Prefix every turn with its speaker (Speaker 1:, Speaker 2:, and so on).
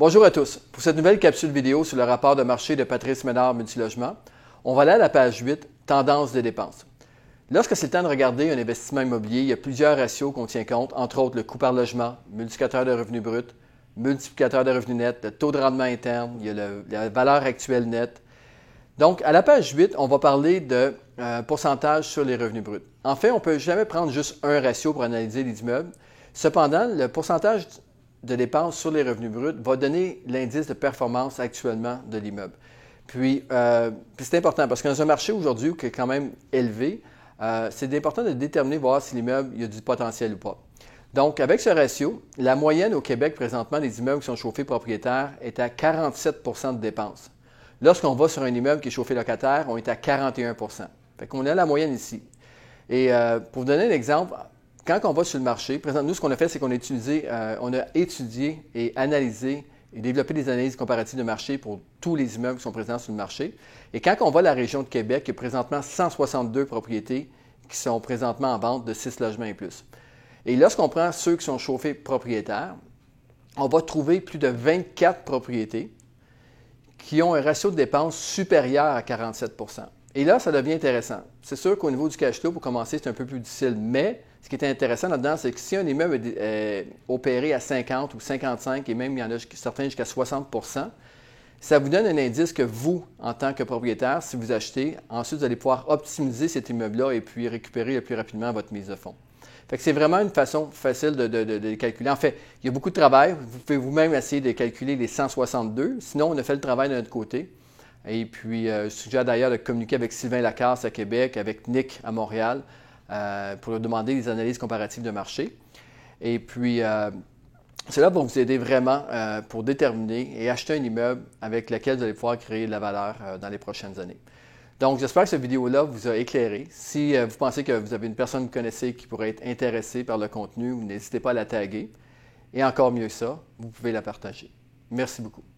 Speaker 1: Bonjour à tous. Pour cette nouvelle capsule vidéo sur le rapport de marché de Patrice Ménard Multilogement, on va aller à la page 8, Tendance des dépenses. Lorsque c'est le temps de regarder un investissement immobilier, il y a plusieurs ratios qu'on tient compte, entre autres le coût par logement, multiplicateur de revenus bruts, multiplicateur de revenus nets, le taux de rendement interne, il y a la valeur actuelle nette. Donc, à la page 8, on va parler de euh, pourcentage sur les revenus bruts. En fait, on ne peut jamais prendre juste un ratio pour analyser les immeubles. Cependant, le pourcentage de dépenses sur les revenus bruts va donner l'indice de performance actuellement de l'immeuble. Puis, euh, c'est important parce que dans un marché aujourd'hui qui est quand même élevé, euh, c'est important de déterminer, voir si l'immeuble a du potentiel ou pas. Donc, avec ce ratio, la moyenne au Québec présentement des immeubles qui sont chauffés propriétaires est à 47% de dépenses. Lorsqu'on va sur un immeuble qui est chauffé locataire, on est à 41% Fait qu'on a la moyenne ici. Et euh, pour vous donner un exemple, quand on va sur le marché, présentement, nous, ce qu'on a fait, c'est qu'on a euh, a étudié et analysé et développé des analyses comparatives de marché pour tous les immeubles qui sont présents sur le marché. Et quand on à la région de Québec, il y a présentement 162 propriétés qui sont présentement en vente de 6 logements et plus. Et lorsqu'on prend ceux qui sont chauffés propriétaires, on va trouver plus de 24 propriétés qui ont un ratio de dépenses supérieur à 47 Et là, ça devient intéressant. C'est sûr qu'au niveau du cash flow, pour commencer, c'est un peu plus difficile, mais ce qui est intéressant là-dedans, c'est que si un immeuble est opéré à 50 ou 55, et même il y en a certains jusqu'à 60% ça vous donne un indice que vous, en tant que propriétaire, si vous achetez, ensuite vous allez pouvoir optimiser cet immeuble-là et puis récupérer le plus rapidement votre mise de fonds. Fait que c'est vraiment une façon facile de, calculer. En fait, il y a beaucoup de travail. Vous pouvez vous-même essayer de calculer les 162. Sinon, on a fait le travail de notre côté. Et puis, euh, je suggère d'ailleurs de communiquer avec Sylvain Lacasse à Québec, avec Nick à Montréal, euh, pour leur demander des analyses comparatives de marché. Et puis, euh, cela va vous aider vraiment pour déterminer et acheter un immeuble avec lequel vous allez pouvoir créer de la valeur dans les prochaines années. Donc, j'espère que cette vidéo-là vous a éclairé. Si vous pensez que vous avez une personne que vous connaissez qui pourrait être intéressée par le contenu, n'hésitez pas à la taguer. Et encore mieux ça, vous pouvez la partager. Merci beaucoup.